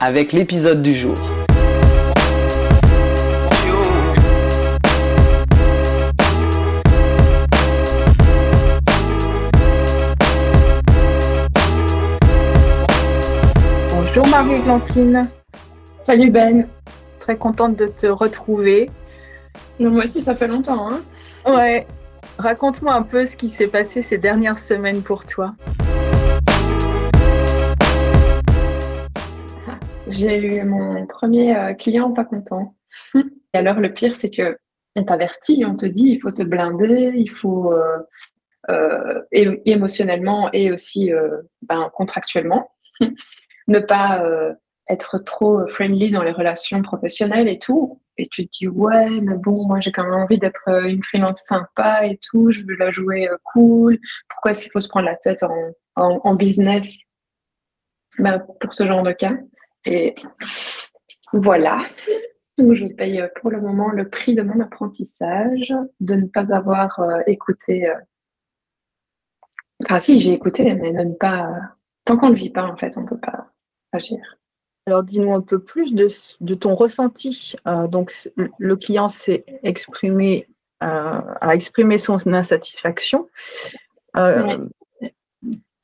avec l'épisode du jour. Bonjour Marie-Glantine. Salut Ben. Très contente de te retrouver. moi aussi, ça fait longtemps. Hein ouais. Raconte-moi un peu ce qui s'est passé ces dernières semaines pour toi. J'ai eu mon premier euh, client pas content. Et alors, le pire, c'est que on t'avertit, on te dit, il faut te blinder, il faut euh, euh, émotionnellement et aussi ben, contractuellement, ne pas être trop friendly dans les relations professionnelles et tout. Et tu te dis, ouais, mais bon, moi j'ai quand même envie d'être une freelance sympa et tout, je veux la jouer cool. Pourquoi est-ce qu'il faut se prendre la tête en, business? Ben, pour ce genre de cas et voilà. je paye euh, pour le moment le prix de mon apprentissage, de ne pas avoir euh, écouté. Euh, enfin, si, j'ai écouté, mais de ne pas. Tant qu'on ne vit pas, en fait, on ne peut pas agir. Alors, dis-nous un peu plus de, ton ressenti. donc, le client s'est exprimé, a exprimé son insatisfaction.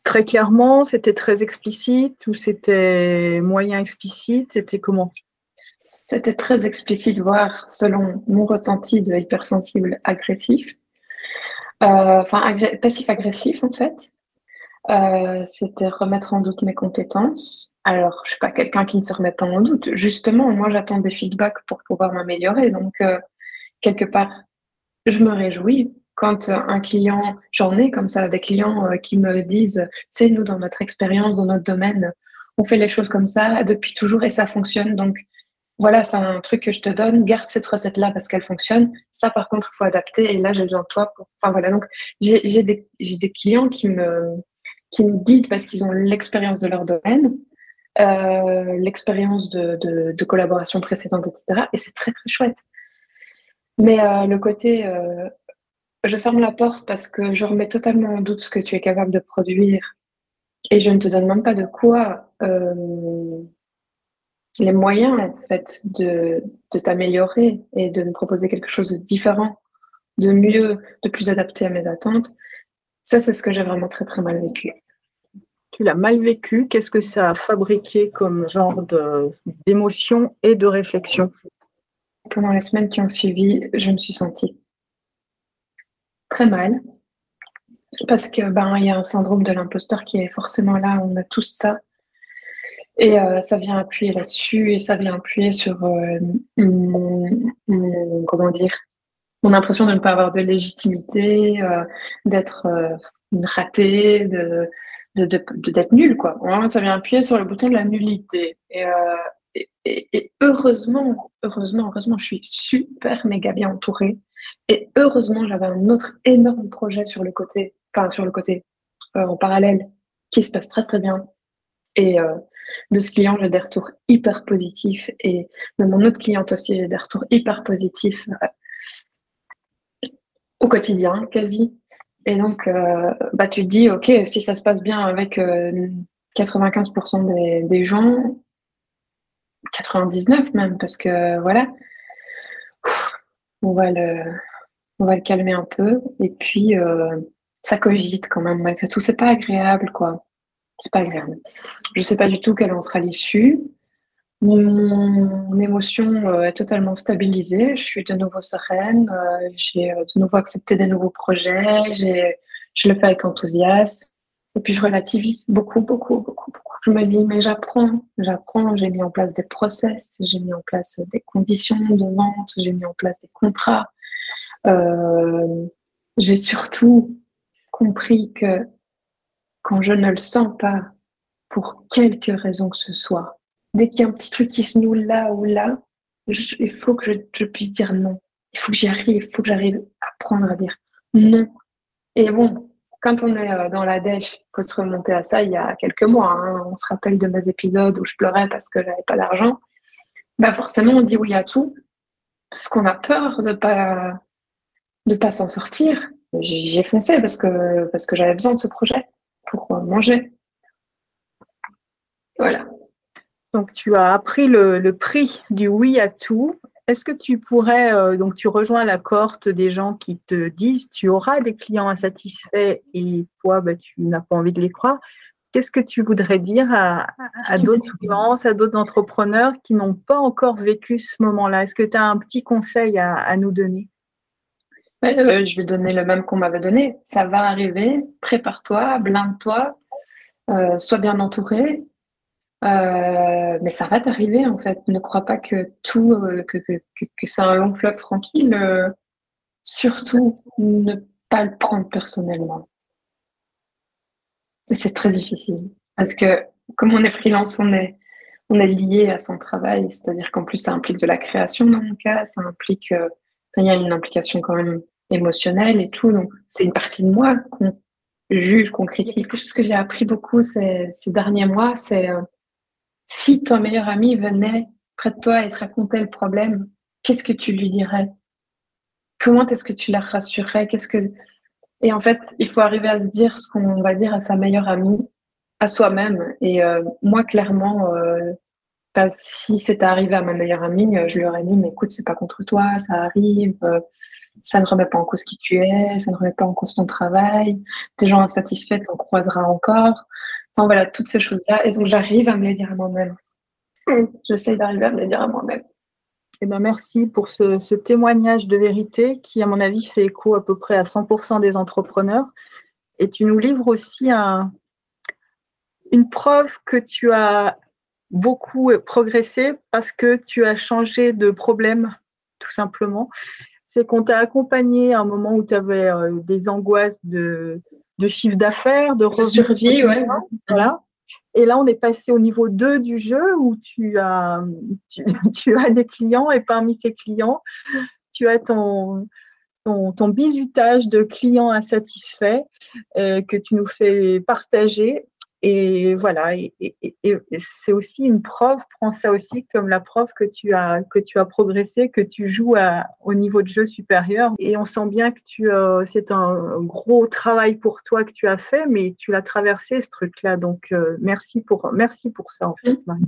Très clairement, c'était très explicite ou c'était moyen explicite? C'était comment? C'était très explicite, voire selon mon ressenti de hypersensible agressif. Euh, passif-agressif en fait. Euh, c'était remettre en doute mes compétences. Alors, je suis pas quelqu'un qui ne se remet pas en doute. Justement, moi, j'attends des feedbacks pour pouvoir m'améliorer. Donc, euh, quelque part, je me réjouis quand euh, un client, j'en ai comme ça, des clients euh, qui me disent, c'est nous dans notre expérience, dans notre domaine, on fait les choses comme ça depuis toujours et ça fonctionne. Donc voilà, c'est un truc que je te donne, garde cette recette-là parce qu'elle fonctionne. Ça, par contre, il faut adapter et là, j'ai besoin de toi pour. Enfin voilà, donc j'ai des, clients qui me qui guident parce qu'ils ont l'expérience de leur domaine, euh, l'expérience de, collaboration précédente, etc. Et c'est très très chouette. Mais le côté je ferme la porte parce que je remets totalement en doute ce que tu es capable de produire et je ne te donne même pas de quoi euh, les moyens en fait de, t'améliorer et de me proposer quelque chose de différent, de mieux, de plus adapté à mes attentes. Ça, c'est ce que j'ai vraiment très très mal vécu. Tu l'as mal vécu. Qu'est-ce que ça a fabriqué comme genre d'émotion et de réflexion? Pendant les semaines qui ont suivi, je me suis sentie très mal. Parce que ben il y a un syndrome de l'imposteur qui est forcément là, on a tous ça. Et euh, ça vient appuyer là-dessus et ça vient appuyer sur euh, mon, comment dire mon impression de ne pas avoir de légitimité, euh, d'être une ratée, de d'être nul quoi. ça vient appuyer sur le bouton de la nullité. Et, et, et, heureusement, heureusement, heureusement, je suis super méga bien entourée. Et heureusement, j'avais un autre énorme projet sur le côté, enfin sur le côté euh, en parallèle, qui se passe très très bien. Et euh, de ce client, j'ai des retours hyper positifs. Et de mon autre cliente aussi, j'ai des retours hyper positifs euh, au quotidien, quasi. Et donc, bah, tu te dis, OK, si ça se passe bien avec 95% des, des gens, 99 même, parce que voilà, on va le, on va le calmer un peu. Et puis, euh, ça cogite quand même, malgré tout. C'est pas agréable, quoi. C'est pas agréable. Je sais pas du tout quelle en sera l'issue. Mon, émotion euh, est totalement stabilisée. Je suis de nouveau sereine. Euh, j'ai de nouveau accepté des nouveaux projets. Je le fais avec enthousiasme. Et puis, je relativise beaucoup, beaucoup, beaucoup, beaucoup. Je me dis, mais j'apprends, j'apprends. J'ai mis en place des process, j'ai mis en place des conditions de vente, j'ai mis en place des contrats. Euh, j'ai surtout compris que quand je ne le sens pas, pour quelque raison que ce soit, dès qu'il y a un petit truc qui se noue là ou là, il faut que je, puisse dire non. Il faut que j'y arrive, il faut que j'arrive à apprendre à dire non. Et bon, quand on est euh, dans la dèche, il faut se remonter à ça il y a quelques mois. Hein. On se rappelle de mes épisodes où je pleurais parce que j'avais pas d'argent. Bah forcément, on dit oui à tout parce qu'on a peur de pas de pas s'en sortir. J'ai foncé parce que parce que j'avais besoin de ce projet pour euh, manger. Voilà. Donc tu as appris le, prix du oui à tout. Est-ce que tu pourrais, euh, donc tu rejoins la cohorte des gens qui te disent tu auras des clients insatisfaits et toi bah, tu n'as pas envie de les croire. Qu'est-ce que tu voudrais dire à, d'autres clients, à d'autres entrepreneurs qui n'ont pas encore vécu ce moment-là? Est-ce que tu as un petit conseil à, nous donner? Euh, Je vais donner le même qu'on m'avait donné. Ça va arriver, prépare-toi, blinde-toi, euh, sois bien entouré, euh, mais ça va t'arriver en fait. Ne crois pas que tout, euh, que, que, que, c'est un long fleuve tranquille. Euh, surtout, ne pas le prendre personnellement. c'est très difficile parce que comme on est freelance, on est, on est lié à son travail. C'est-à-dire qu'en plus, ça implique de la création dans mon cas. Ça implique, il y a une implication quand même émotionnelle et tout. Donc, c'est une partie de moi qu'on juge, qu'on critique. Quelque chose que j'ai appris beaucoup ces, ces derniers mois, c'est si ton meilleur ami venait près de toi et te racontait le problème, qu'est-ce que tu lui dirais? Comment est-ce que tu la rassurerais? Qu'est-ce que Et en fait, il faut arriver à se dire ce qu'on va dire à sa meilleure amie, à soi-même. Et euh, moi, clairement, euh, si c'était arrivé à ma meilleure amie, euh, je lui aurais dit mais écoute, c'est pas contre toi, ça arrive. ça ne remet pas en cause qui tu es, ça ne remet pas en cause ton travail. Tes gens insatisfaits, t'en croiseras encore. Enfin voilà, toutes ces choses-là. Et donc j'arrive à me les dire à moi-même. J'essaye d'arriver à me les dire à moi-même. Eh ben merci pour ce, témoignage de vérité qui, à mon avis, fait écho à peu près à 100% des entrepreneurs. Et tu nous livres aussi une preuve que tu as beaucoup progressé parce que tu as changé de problème, tout simplement. C'est qu'on t'a accompagné à un moment où tu avais euh, des angoisses de, de chiffre d'affaires, de, de survie, ouais. Voilà. Et là, on est passé au niveau 2 du jeu où tu as, tu, as des clients et parmi ces clients, tu as ton, ton, ton bisutage de clients insatisfaits euh, que tu nous fais partager et voilà, et, c'est aussi une preuve, prends ça aussi comme la preuve que tu as, que tu as progressé, que tu joues au niveau de jeu supérieur. Et on sent bien que tu, euh, c'est un gros travail pour toi que tu as fait, mais tu l'as traversé ce truc-là. Donc euh, merci pour, merci pour ça en fait, mmh. Marie.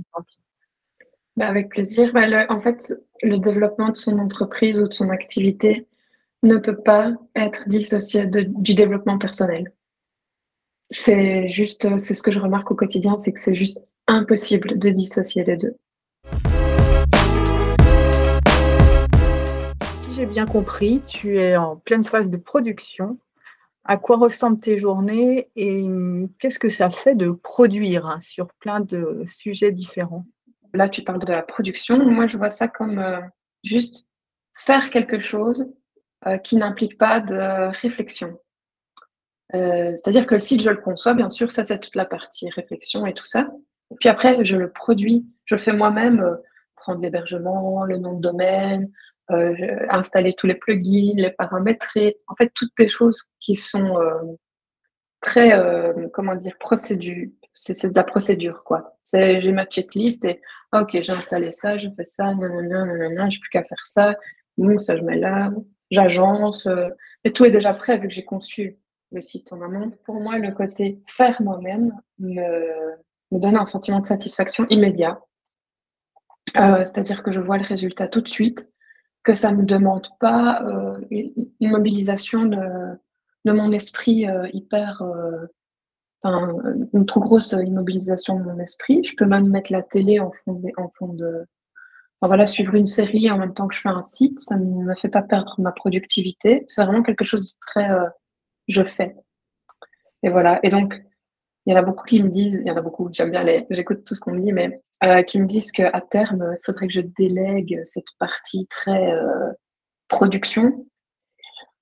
Bah, avec plaisir. Bah, en fait, le développement de son entreprise ou de son activité ne peut pas être dissocié du développement personnel. C'est juste, c'est ce que je remarque au quotidien, c'est que c'est juste impossible de dissocier les deux. Si j'ai bien compris, tu es en pleine phase de production. À quoi ressemblent tes journées et qu'est-ce que ça fait de produire hein, sur plein de sujets différents? Là, tu parles de la production. Moi, je vois ça comme euh, juste faire quelque chose euh, qui n'implique pas de réflexion. Euh, c'est-à-dire que le site, je le conçois, bien sûr, ça c'est toute la partie réflexion et tout ça. Puis après, je le produis, je le fais moi-même, euh, prendre l'hébergement, le nom de domaine, euh, installer tous les plugins, les paramétrer, en fait toutes les choses qui sont très, comment dire, procédure. C'est de la procédure, quoi. J'ai ma checklist et, ah, ok, j'ai installé ça, j'ai fait ça, non, non, non, non, non, j'ai plus qu'à faire ça. Bon, ça, je mets là, j'agence, et tout est déjà prêt vu que j'ai conçu le site en amont. Pour moi, le côté faire moi-même me, donne un sentiment de satisfaction immédiat. Euh, c'est-à-dire que je vois le résultat tout de suite, que ça ne me demande pas euh, une mobilisation de, mon esprit euh, hyper, une trop grosse immobilisation de mon esprit. Je peux même mettre la télé en fond de, en fond de enfin, voilà, suivre une série en même temps que je fais un site, ça ne me fait pas perdre ma productivité. C'est vraiment quelque chose de très je fais. Et voilà. Et donc, il y en a beaucoup qui me disent, il y en a beaucoup, j'aime bien les, j'écoute tout ce qu'on me dit, mais euh, qui me disent qu'à terme, il faudrait que je délègue cette partie très euh, production.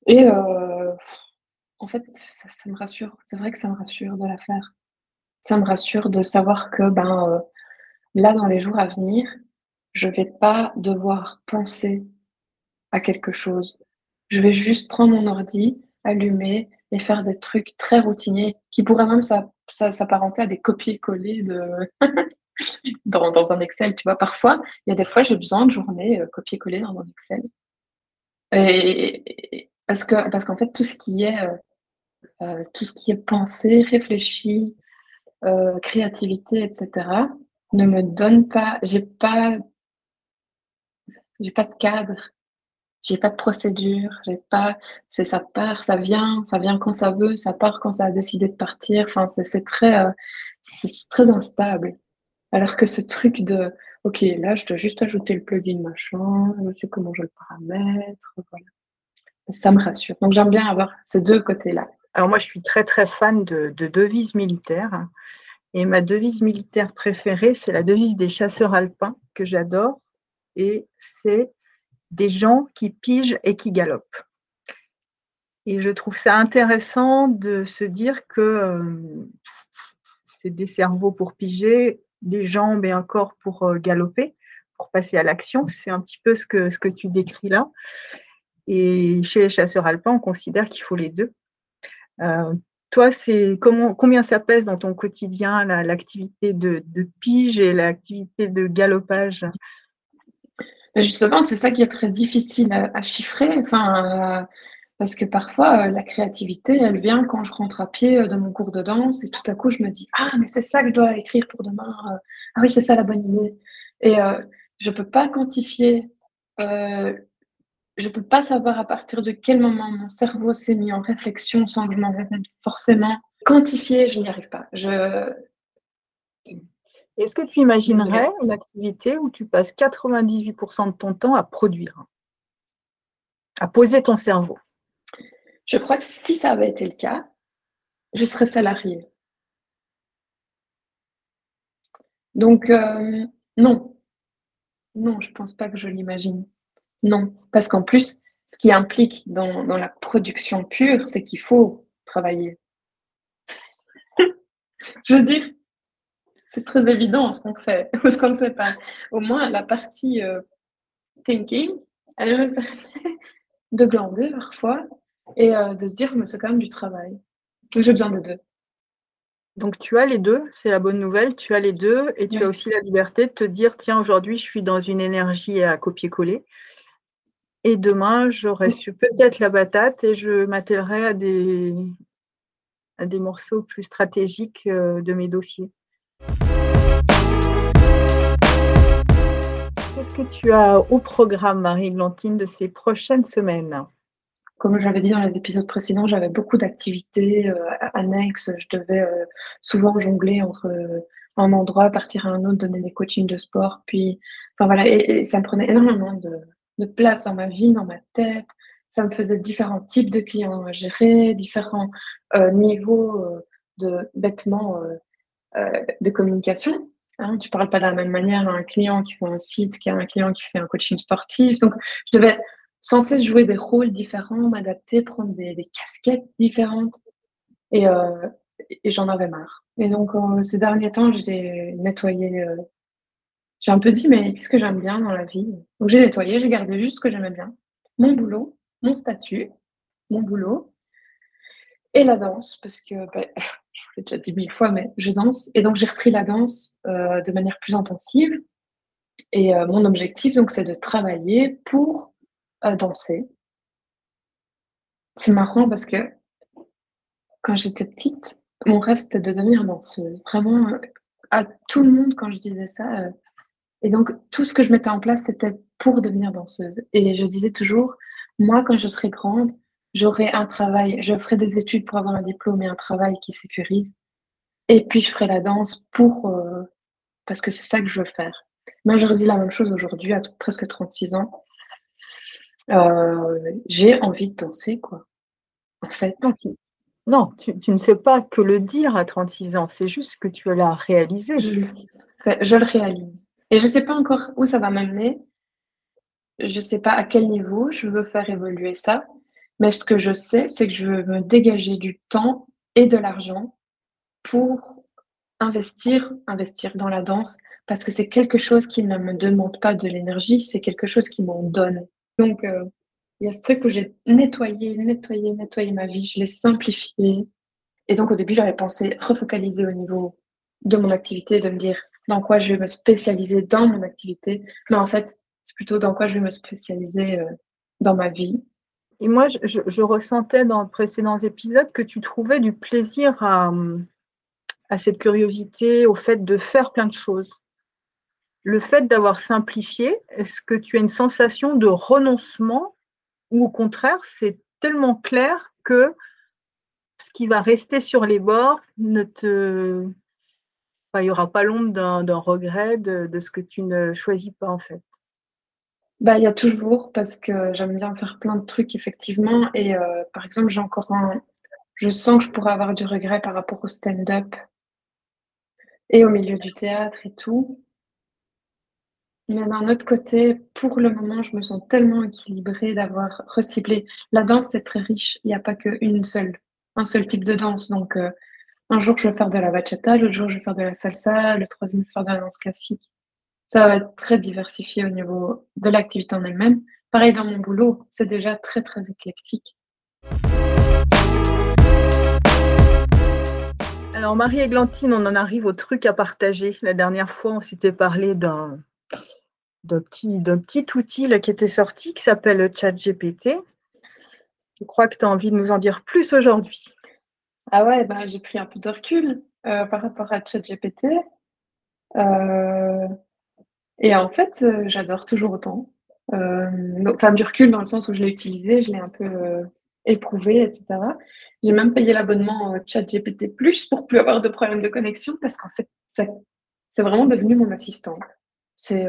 Et euh, en fait, ça, me rassure. C'est vrai que ça me rassure de la faire. Ça me rassure de savoir que ben là, dans les jours à venir, je vais pas devoir penser à quelque chose. Je vais juste prendre mon ordi, allumer et faire des trucs très routiniers qui pourraient même s'apparenter à des copier-coller de dans, dans, un Excel. Tu vois, parfois, il y a des fois, j'ai besoin de journée euh, copier-coller dans un Excel. Parce que parce qu'en fait, tout ce qui est euh, euh, tout ce qui est pensée, réfléchi, créativité, etc., ne me donne pas, j'ai pas, j'ai pas de cadre, j'ai pas de procédure, j'ai pas, c'est ça part, ça vient, ça vient quand ça veut, ça part quand ça a décidé de partir. Enfin, c'est très, euh, c'est très instable. Alors que ce truc de, ok, là, je dois juste ajouter le plugin machin, je sais comment je le paramètre, voilà. Ça me rassure. Donc j'aime bien avoir ces deux côtés-là. Alors moi, je suis très très fan de, de devises militaires. Et ma devise militaire préférée, c'est la devise des chasseurs alpins que j'adore. Et c'est des gens qui pigent et qui galopent. Et je trouve ça intéressant de se dire que euh, c'est des cerveaux pour piger, des jambes et un corps pour euh, galoper, pour passer à l'action. C'est un petit peu ce que, tu décris là. Et chez les chasseurs alpins, on considère qu'il faut les deux. Euh, toi, c'est combien ça pèse dans ton quotidien l'activité de, pige et l'activité de galopage? Justement, c'est ça qui est très difficile à, chiffrer. Euh, parce que parfois, euh, la créativité, elle vient quand je rentre à pied euh, de mon cours de danse et tout à coup, je me dis Ah, mais c'est ça que je dois écrire pour demain. ah oui, c'est ça la bonne idée. Et je ne peux pas quantifier je ne peux pas savoir à partir de quel moment mon cerveau s'est mis en réflexion sans que je m'en rende forcément. Quantifier, je n'y arrive pas. Est-ce que tu imaginerais une activité où tu passes 98% de ton temps à produire, à poser ton cerveau? Je crois que si ça avait été le cas, je serais salariée. Donc, euh, non. Non, je ne pense pas que je l'imagine. Non, parce qu'en plus, ce qui implique dans, la production pure, c'est qu'il faut travailler. Je veux dire, c'est très évident ce qu'on fait ou ce qu'on ne fait pas. Au moins, la partie euh, thinking, elle me permet de glander parfois et euh, de se dire, mais c'est quand même du travail. J'ai besoin de deux. Donc tu as les deux, c'est la bonne nouvelle, tu as les deux et tu as aussi la liberté de te dire, tiens, aujourd'hui, je suis dans une énergie à copier-coller. Et demain, j'aurai su peut-être la batate et je m'attellerai à des, à des morceaux plus stratégiques euh, de mes dossiers. Qu'est-ce que tu as au programme, Marie-Glantine, de ces prochaines semaines? Comme j'avais dit dans les épisodes précédents, j'avais beaucoup d'activités euh, annexes. Je devais euh, souvent jongler entre un endroit, partir à un autre, donner des coachings de sport. Puis, enfin voilà, et ça me prenait énormément de, de place dans ma vie, dans ma tête. Ça me faisait différents types de clients à gérer, différents euh, niveaux euh, de bêtement euh, de communication. Hein. Tu parles pas de la même manière à un client qui fait un site qu'à un client qui fait un coaching sportif. Donc, je devais sans cesse jouer des rôles différents, m'adapter, prendre des, casquettes différentes. Et, et j'en avais marre. Et donc, ces derniers temps, j'ai nettoyé j'ai un peu dit, mais qu'est-ce que j'aime bien dans la vie? Donc j'ai nettoyé, j'ai gardé juste ce que j'aimais bien. Mon boulot, mon statut, mon boulot et la danse, parce que ben, je vous l'ai déjà dit mille fois, mais je danse. Et donc j'ai repris la danse euh, de manière plus intensive. Et euh, mon objectif, donc, c'est de travailler pour euh, danser. C'est marrant parce que quand j'étais petite, mon rêve c'était de devenir danseuse. Vraiment, à tout le monde, quand je disais ça, et donc, tout ce que je mettais en place, c'était pour devenir danseuse. Et je disais toujours, moi, quand je serai grande, j'aurai un travail, je ferai des études pour avoir un diplôme et un travail qui sécurise. Et puis, je ferai la danse pour, euh, parce que c'est ça que je veux faire. Moi, je redis la même chose aujourd'hui, à presque 36 ans. Euh, j'ai envie de danser, quoi. En fait. Non, tu, ne fais pas que le dire à 36 ans, c'est juste que tu l'as réalisé. Je, je le réalise. Et je ne sais pas encore où ça va m'amener. Je ne sais pas à quel niveau je veux faire évoluer ça. Mais ce que je sais, c'est que je veux me dégager du temps et de l'argent pour investir, investir dans la danse, parce que c'est quelque chose qui ne me demande pas de l'énergie, c'est quelque chose qui m'en donne. Donc, euh, il y a ce truc où j'ai nettoyé, nettoyé, nettoyé ma vie, je l'ai simplifié. Et donc, au début, j'avais pensé refocaliser au niveau de mon activité, de me dire dans quoi je vais me spécialiser dans mon activité. Mais en fait, c'est plutôt dans quoi je vais me spécialiser euh, dans ma vie. Et moi, je, ressentais dans les précédents épisodes que tu trouvais du plaisir à, à cette curiosité, au fait de faire plein de choses. Le fait d'avoir simplifié, est-ce que tu as une sensation de renoncement ou au contraire, c'est tellement clair que ce qui va rester sur les bords ne te. il n'y aura pas l'ombre d'un regret de, ce que tu ne choisis pas en fait? Bah, il y a toujours, parce que j'aime bien faire plein de trucs, effectivement. Et euh, par exemple, j'ai encore un. Je sens que je pourrais avoir du regret par rapport au stand-up et au milieu du théâtre et tout. Mais d'un autre côté, pour le moment, je me sens tellement équilibrée d'avoir reciblé. La danse, c'est très riche. Il n'y a pas qu'une seule, un seul type de danse. Donc, euh, un jour, je vais faire de la bachata, l'autre jour, je vais faire de la salsa, le troisième, je vais faire de la danse classique. Ça va être très diversifié au niveau de l'activité en elle-même. Pareil dans mon boulot, c'est déjà très, très éclectique. Alors, Marie-Églantine, on en arrive au truc à partager. La dernière fois, on s'était parlé d'un d'un petit, petit outil là, qui était sorti qui s'appelle ChatGPT. Je crois que tu as envie de nous en dire plus aujourd'hui. Ah ouais, ben, j'ai pris un peu de recul euh, par rapport à ChatGPT. Euh, et en fait, euh, j'adore toujours autant. enfin, du recul dans le sens où je l'ai utilisé, je l'ai un peu éprouvé, etc. J'ai même payé l'abonnement ChatGPT Plus pour plus avoir de problèmes de connexion parce qu'en fait, c'est vraiment devenu mon assistant. C'est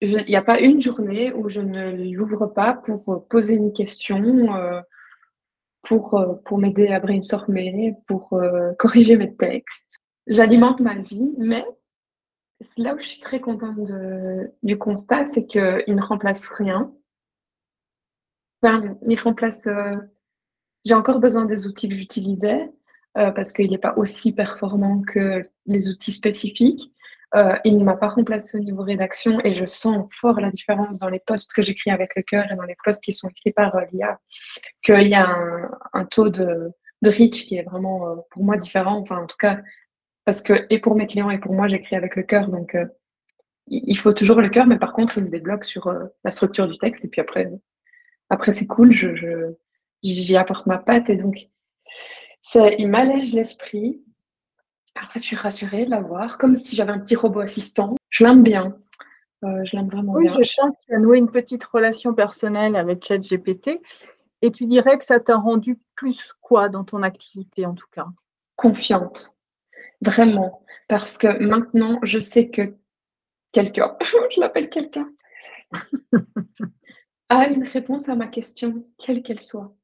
il n'y a pas une journée où je ne l'ouvre pas pour euh, poser une question, euh, pour, euh, pour m'aider à brainstormer, pour corriger mes textes. J'alimente ma vie, mais là où je suis très contente du constat, c'est qu'il ne remplace rien. Enfin, il remplace. J'ai encore besoin des outils que j'utilisais parce qu'il n'est pas aussi performant que les outils spécifiques. Euh, il ne m'a pas remplacé au niveau rédaction et je sens fort la différence dans les posts que j'écris avec le cœur et dans les posts qui sont écrits par euh, l'IA, qu'il y a un, taux de, de, reach qui est vraiment euh, pour moi différent. Enfin, en tout cas, parce que et pour mes clients et pour moi, j'écris avec le cœur. Donc, il faut toujours le cœur, mais par contre, il me débloque sur la structure du texte. Et puis après, après c'est cool, je, j'y apporte ma patte. Et donc, il m'allège l'esprit en fait, je suis rassurée de l'avoir, comme si j'avais un petit robot assistant. Je l'aime bien. Euh, je l'aime vraiment bien. Oui, je sens que tu as noué une petite relation personnelle avec ChatGPT. Et tu dirais que ça t'a rendu plus quoi dans ton activité, en tout cas? Confiante. Vraiment. Parce que maintenant, je sais que quelqu'un, je l'appelle quelqu'un, a une réponse à ma question, quelle qu'elle soit.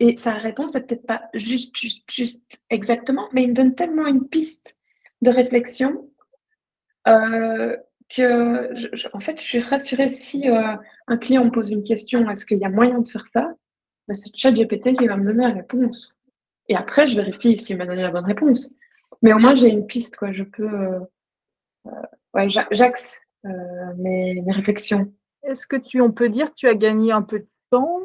Et sa réponse n'est peut-être pas juste, juste, juste exactement, mais il me donne tellement une piste de réflexion euh, que, en fait, je suis rassurée si euh, un client me pose une question, est-ce qu'il y a moyen de faire ça? Ben, C'est ChatGPT qui va me donner la réponse. Et après, je vérifie s'il m'a donné la bonne réponse. Mais au moins, j'ai une piste, quoi. Je peux. Euh, ouais, j'axe mes, mes réflexions. Est-ce que tu, on peut dire que tu as gagné un peu de temps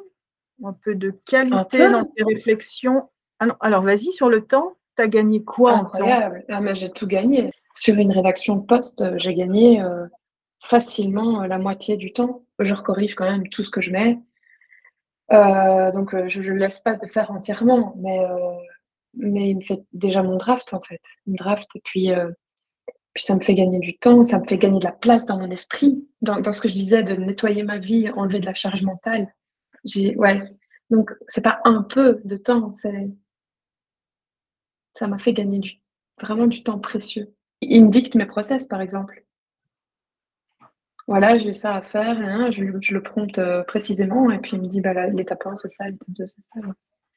un peu de qualité dans tes réflexions? Ah alors vas-y, sur le temps, tu as gagné quoi Incroyable. en temps? Ah, J'ai tout gagné. Sur une rédaction poste, euh, j'ai gagné euh, facilement euh, la moitié du temps. Je recorrige quand même tout ce que je mets. donc je ne laisse pas de faire entièrement, mais, mais il me fait déjà mon draft en fait. Mon draft, et puis, puis ça me fait gagner du temps, ça me fait gagner de la place dans mon esprit, dans, dans ce que je disais de nettoyer ma vie, enlever de la charge mentale ouais. Donc, c'est pas un peu de temps, c'est. Ça m'a fait gagner du, vraiment du temps précieux. Il me dicte mes process, par exemple. Voilà, j'ai ça à faire, hein, je, le prompte euh, précisément, et puis il me dit bah, l'étape 1, c'est ça, l'étape 2, c'est ça.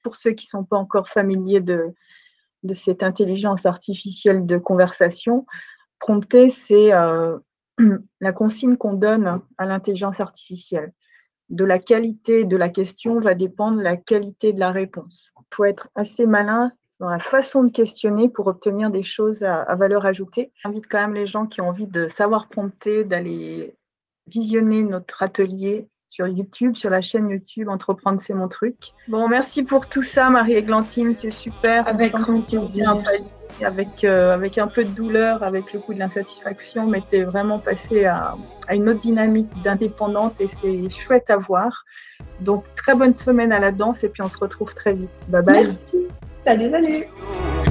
Pour ceux qui ne sont pas encore familiers de, cette intelligence artificielle de conversation, prompter, c'est euh, la consigne qu'on donne à l'intelligence artificielle de la qualité de la question va dépendre la qualité de la réponse. Il faut être assez malin dans la façon de questionner pour obtenir des choses à, valeur ajoutée. J'invite quand même les gens qui ont envie de savoir prompter d'aller visionner notre atelier sur YouTube, sur la chaîne YouTube Entreprendre c'est mon truc. Bon, merci pour tout ça, Marie-Églantine, c'est super. Avec grand plaisir. Avec, euh, avec un peu de douleur, avec le coup de l'insatisfaction, mais tu es vraiment passé à, à, une autre dynamique d'indépendante et c'est chouette à voir. Donc, très bonne semaine à la danse et puis on se retrouve très vite. Bye bye. Merci. Salut, salut.